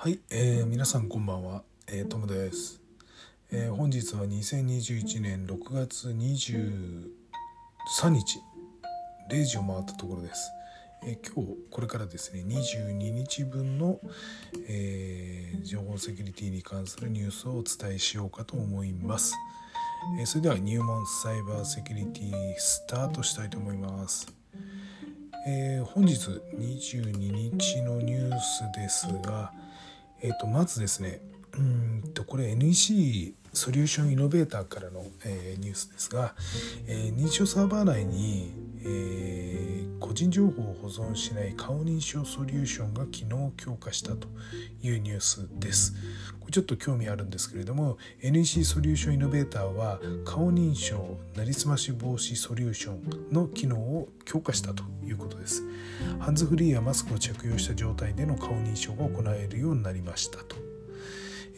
はい、えー、皆さんこんばんは、えー、トムです、えー、本日は2021年6月23日0時を回ったところです、えー、今日これからですね22日分の、えー、情報セキュリティに関するニュースをお伝えしようかと思います、えー、それでは入門サイバーセキュリティスタートしたいと思います。えー、本日22日のニュースですが、えー、とまずですねうんとこれ NEC ソリューションイノベーターからの、えー、ニュースですが、えー、認証サーバー内に、えー、個人情報を保存しない顔認証ソリューションが機能強化したというニュースです。これちょっと興味あるんですけれども NEC ソリューションイノベーターは顔認証なりすまし防止ソリューションの機能を強化したということです。ハンズフリーやマスクを着用した状態での顔認証が行えるようになりましたと。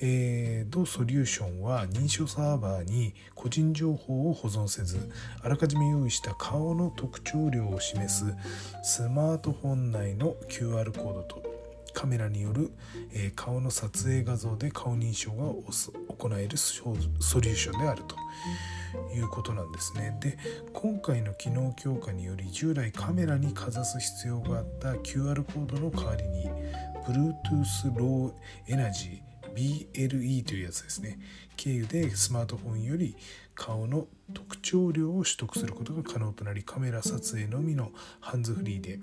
え、同ソリューションは認証サーバーに個人情報を保存せずあらかじめ用意した顔の特徴量を示すスマートフォン内の QR コードとカメラによる、え、顔の撮影画像で顔認証が行えるソリューションであるということなんですね。で今回の機能強化により従来カメラにかざす必要があった QR コードの代わりに Bluetooth Low Energy BLE というやつですね。経由でスマートフォンより顔の特徴量を取得することが可能となりカメラ撮影のみのハンズフリーで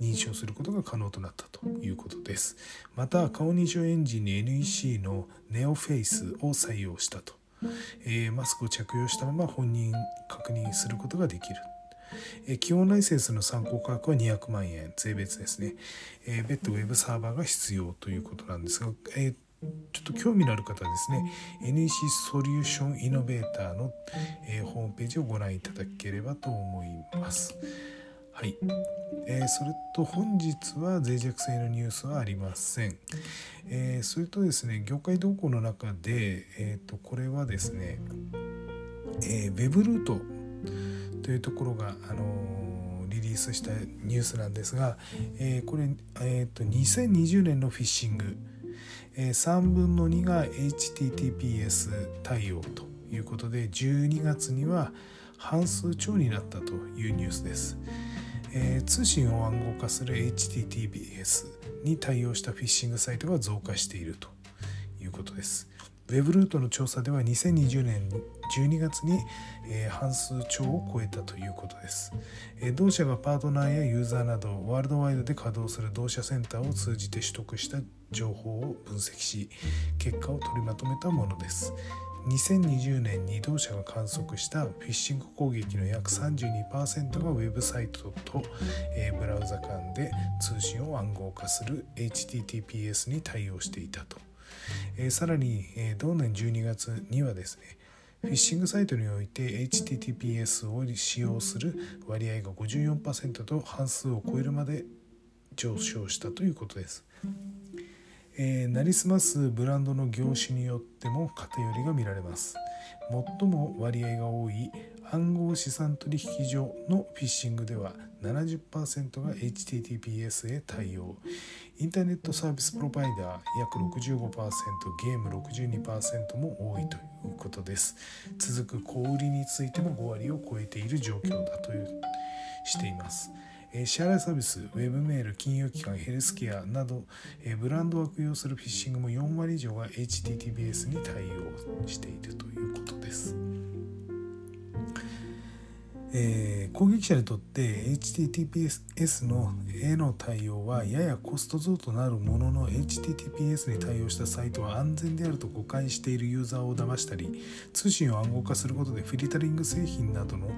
認証することが可能となったということです。また顔認証エンジンに NEC の NeoFace を採用したと、えー、マスクを着用したまま本人確認することができる。え基本ライセンスの参考価格は200万円。税別ですね、え、別途ウェブサーバーが必要ということなんですが、えー、ちょっと興味のある方はですね NEC ソリューションイノベーターの、えー、ホームページをご覧いただければと思います。はい、えー、それと本日は脆弱性のニュースはありません。えー、それとですね業界動向の中で、えーと、これはですね、えー、ウェブルートというところが、あのリリースしたニュースなんですが、えこれ、えーと2020年のフィッシング3分の2が HTTPS 対応ということで12月には半数超になったというニュースです、えー、通信を暗号化する HTTPS に対応したフィッシングサイトが増加しているということです。Web ルートの調査では2020年12月に、えー、半数超を超えたということです、えー、同社がパートナーやユーザーなどワールドワイドで稼働する同社センターを通じて取得した情報を分析し結果を取りまとめたものです。2020年に同社が観測したフィッシング攻撃の約32%がウェブサイトと、え、ブラウザ間で通信を暗号化する HTTPS に対応していたと、え、さらに、え、同年12月にはですねフィッシングサイトにおいて HTTPS を使用する割合が54%と半数を超えるまで上昇したということです。えー、なりすますブランドの業種によっても偏りが見られます最も割合が多い暗号資産取引所のフィッシングでは70%が HTTPS へ対応インターネットサービスプロバイダー約65%ゲーム62%も多いということです続く小売りについても5割を超えている状況だというしています支払いサービス、ウェブメール、金融機関、ヘルスケアなど、ブランドを悪用するフィッシングも4割以上が HTTPS に対応しているということです。えー、攻撃者にとって HTTPS のへの対応はややコスト増となるものの HTTPS に対応したサイトは安全であると誤解しているユーザーを騙したり通信を暗号化することでフィルタリング製品などの、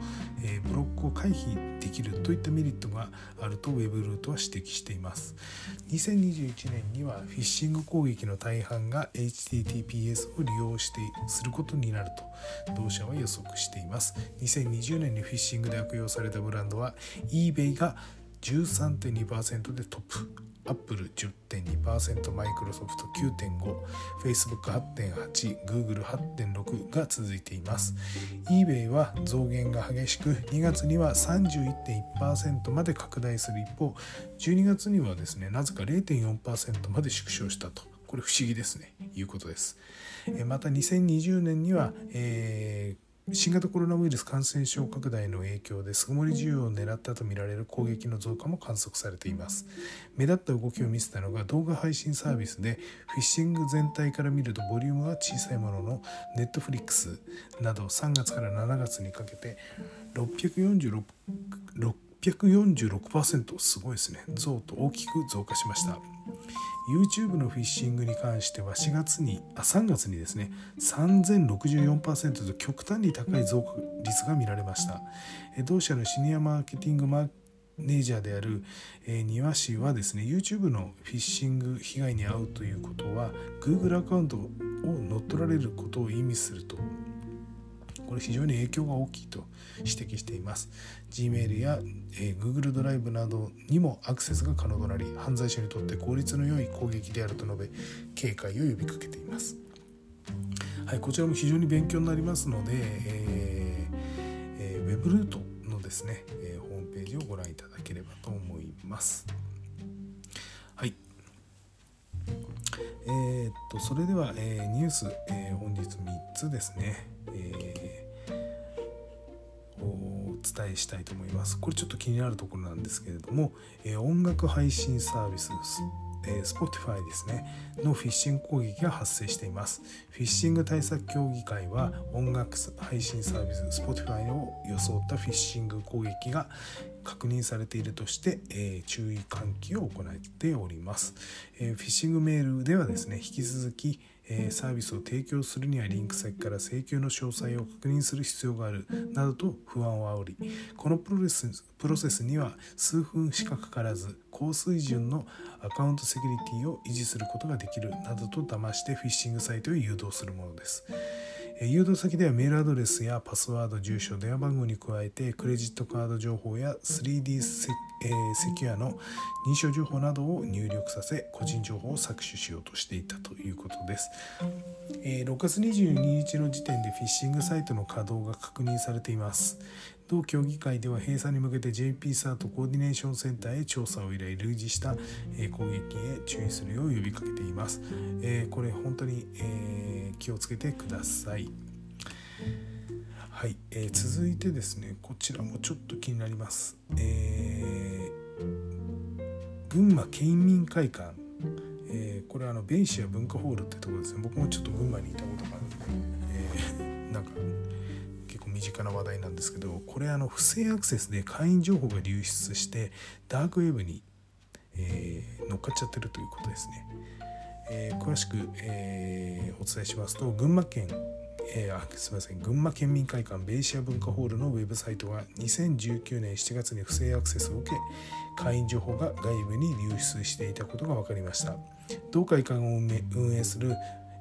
えー、ブロックを回避できるといったメリットがあると Web ルートは指摘しています。2021年にはフィッシング攻撃の大半が HTTPS を利用してすることになると同社は予測しています。2020年にフィッシングで悪用されたブランドは eBay が13.2%でトップアップ。ル10.2%マイクロソフト9.5フェイスブック8.8グーグル8.6が続いています。eBay は増減が激しく2月には31.1%まで拡大する一方12月にはですねなぜか0.4%まで縮小したと。これ不思議ですね。いうことです。また2020年には、えー新型コロナウイルス感染症拡大の影響で巣ごもり需要を狙ったとみられる攻撃の増加も観測されています。目立った動きを見せたのが動画配信サービスでフィッシング全体から見るとボリュームは小さいもののネットフリックスなど3月から7月にかけて646 646%すごいですね。増と大きく増加しました。YouTube のフィッシングに関しては4月にあ3月にですね。3064%と極端に高い増加率が見られました。同社のシニアマーケティングマネージャーである、えー、庭師はですね YouTube のフィッシング被害に遭うということは Google アカウントを乗っ取られることを意味すると。これ非常に影響が大きいと指摘しています Gmail や、えー、Google ドライブなどにもアクセスが可能となり犯罪者にとって効率の良い攻撃であると述べ警戒を呼びかけていますはい、こちらも非常に勉強になりますので、えーえー、ウェブルートのですね、えー、ホームページをご覧いただければと思います。はい。えー、っとそれでは、えー、ニュース、えー、本日3つですね。えー、お伝えしたいと思います。これちょっと気になるところなんですけれども、えー、音楽配信サービスえー、Spotify ですねのフィッシング攻撃が発生していますフィッシング対策協議会は音楽配信サービス Spotify を装ったフィッシング攻撃が確認されているとして、えー、注意喚起を行っております、えー、フィッシングメールではですね引き続きえサービスを提供するにはリンク先から請求の詳細を確認する必要があるなどと不安を煽りこのプロセスプロセスには数分しかかからず高水準のアカウントセキュリティを維持することができるなどと騙してフィッシングサイトへ誘導するものです。誘導先ではメールアドレスやパスワード住所電話番号に加えてクレジットカード情報や 3D セ,、えー、セキュアの認証情報などを入力させ個人情報を搾取しようとしていたということです、えー、6月22日の時点でフィッシングサイトの稼働が確認されています。同協議会では閉鎖に向けて JP サートコーディネーションセンターへ調査を依頼類似した攻撃へ注意するよう呼びかけています。えこれ本当に、え気をつけてください。はい、えー、続いてですねこちらもちょっと気になります。えー、群馬県民会館、えー、これはあのベイシア文化ホールってところですね僕もちょっと群馬にいたことがあるんで、身近な話題なんですけどこれあの不正アクセスで会員情報が流出してダークウェブに、えー、乗っかっちゃってるということですね。えー、詳しく、えー、お伝えしますと群馬県えー、あすみません群馬県民会館ベイシア文化ホールのウェブサイトは2019年7月に不正アクセスを受け会員情報が外部に流出していたことが分かりました同会館を運営する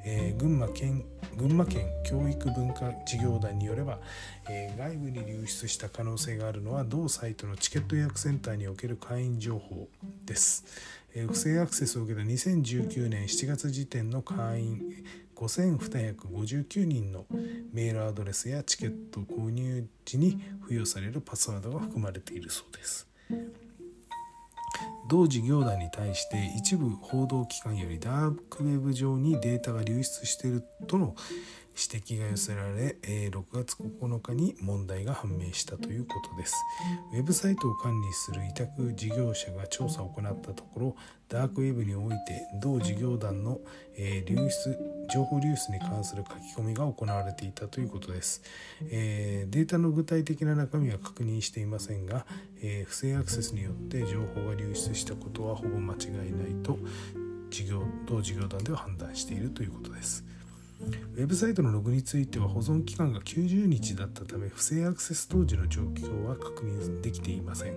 えー、群馬県群馬県教育文化事業団によれば、えー、外部に流出した可能性があるのは同サイトのチケット予約センターにおける会員情報です、えー、不正アクセスを受けた2019年7月時点の会員5259人のメールアドレスやチケット購入時に付与されるパスワードが含まれているそうです。同事業団に対して一部報道機関よりダークウェブ上にデータが流出しているとの指摘が寄せられ、え6月9日に問題が判明したということです。ウェブサイトを管理する委託事業者が調査を行ったところ、ダークウェブにおいて同事業団の、え流出情報流出に関する書き込みが行われていたということです。え、データの具体的な中身は確認していませんが、え、不正アクセスによって情報が流出したことはほぼ間違いないと事業同事業団では判断しているということです。ウェブサイトのログについては保存期間が90日だったため不正アクセス当時の状況は確認できていません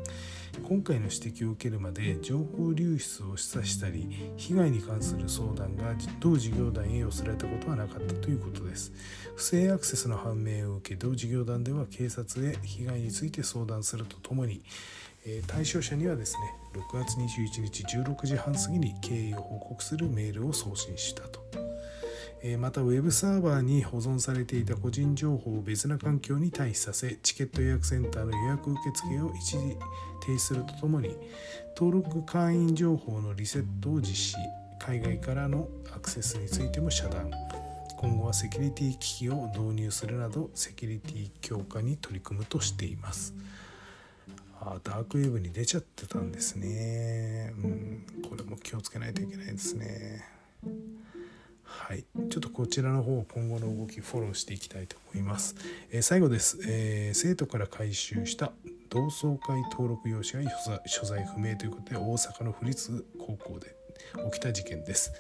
今回の指摘を受けるまで情報流出を示唆したり被害に関する相談が同事業団へ寄せられたことはなかったということです不正アクセスの判明を受け同事業団では警察へ被害について相談するとともに、対象者にはですね6月21日16時半過ぎに経緯を報告するメールを送信したと。またウェブサーバーに保存されていた個人情報を別な環境に退避させチケット予約センターの予約受付を一時停止するとともに登録会員情報のリセットを実施。海外からのアクセスについても遮断。今後はセキュリティ機器を導入するなどセキュリティ強化に取り組むとしています。あダークウェブに出ちゃってたんですね。うん。これも気をつけないといけないですね。はい、ちょっとこちらの方今後の動きフォローしていきたいと思います。えー、最後です、えー、生徒から回収した同窓会登録用紙が所在不明ということで大阪の府立高校で起きた事件です。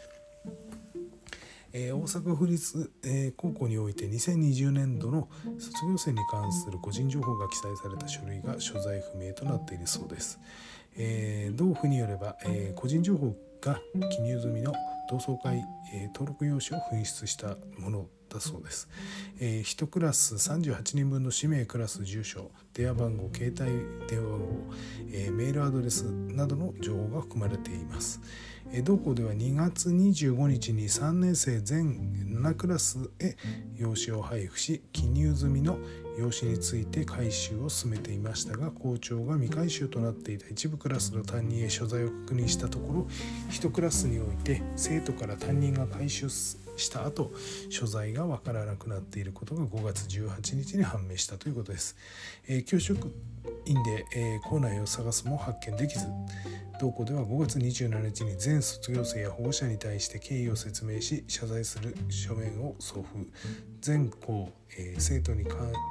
えー、大阪府立、えー、高校において2020年度の卒業生に関する個人情報が記載された書類が所在不明となっているそうです。えー、同府によれば、え個人情報が記入済みの同窓会、え登録用紙を紛失したものだそうです、えー、1クラス38人分の氏名クラス住所電話番号携帯電話番号、えー、メールアドレスなどの情報が含まれています、えー、同校では2月25日に3年生全7クラスへ用紙を配布し記入済みの用紙について回収を進めていましたが校長が未回収となっていた一部クラスの担任へ所在を確認したところ1クラスにおいて生徒から担任が回収した後所在が分からなくなっていることが5月18日に判明したということです。えー、教職員で、えー、校内を探すも発見できず同校では5月27日に全卒業生や保護者に対して経緯を説明し謝罪する書面を送付全校、えー、生徒に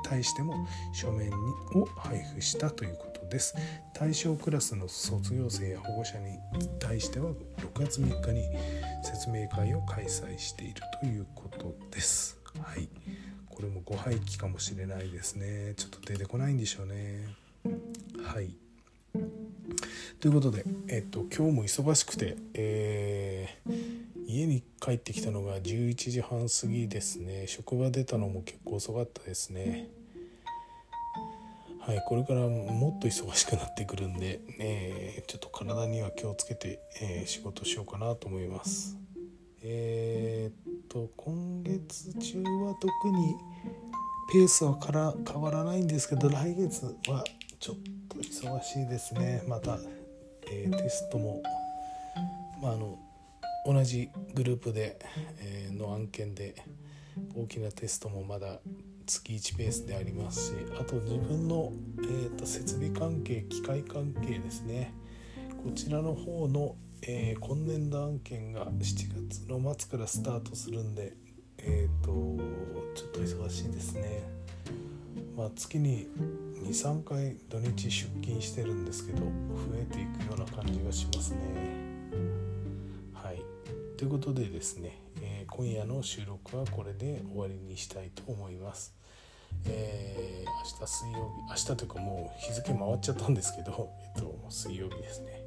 対しても書面を配布したということです。対象クラスの卒業生や保護者に対しては6月3日に説明会を開催しているということです。はい。これもご廃棄かもしれないですね。ちょっと出てこないんでしょうね。はい。ということで、えっと、今日も忙しくて、えー、家に帰ってきたのが11時半過ぎですね。職場出たのも結構遅かったですね。はいこれからもっと忙しくなってくるんで、えー、ちょっと体には気をつけて、えー、仕事しようかなと思います。えー、っと今月中は特にペースはから変わらないんですけど来月はちょっと忙しいですね。またえー、テストも、まあ、あの同じグループで、えー、の案件で大きなテストもまだ月1ペースでありますしあと自分の、えーと、設備関係機械関係ですね。こちらの方の、えー、今年度案件が7月の末からスタートするんでえっ、ー、とちょっと忙しいですね。まあ月に23回土日出勤してるんですけど増えていくような感じがしますね。はいということでですね、えー、今夜の収録はこれで終わりにしたいと思います。えー、明日水曜日明日というかもう日付回っちゃったんですけど、えっと、水曜日ですね。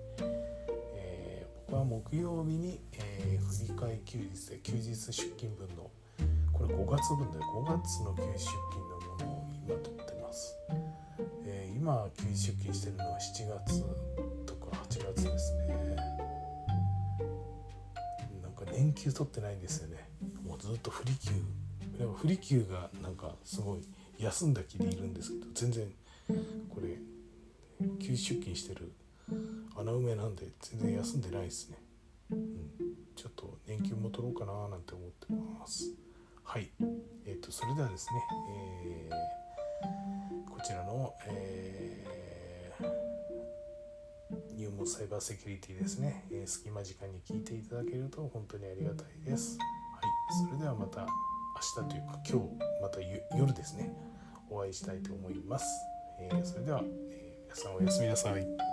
え、僕は木曜日に、えー、振り替え休日で休日出勤分のこれ5月分で5月の休日出勤のものを今取ってます。今休日出勤してるのは7月とか8月ですね。なんか年休取ってないんですよね。もうずっと不利休でも不利休がなんかすごい休んだ気でいるんですけど全然これ休出勤してる穴埋めなんで全然休んでないですね、うん、ちょっと年休も取ろうかななんて思ってます。はい。えっ、ー、とそれではですね、えーちらの、えー、入門サイバーセキュリティですね、えー、隙間時間に聞いていただけると本当にありがたいです。はい、それではまた明日というか今日また夜ですねお会いしたいと思います。えー、それでは、え皆さんおやすみなさい。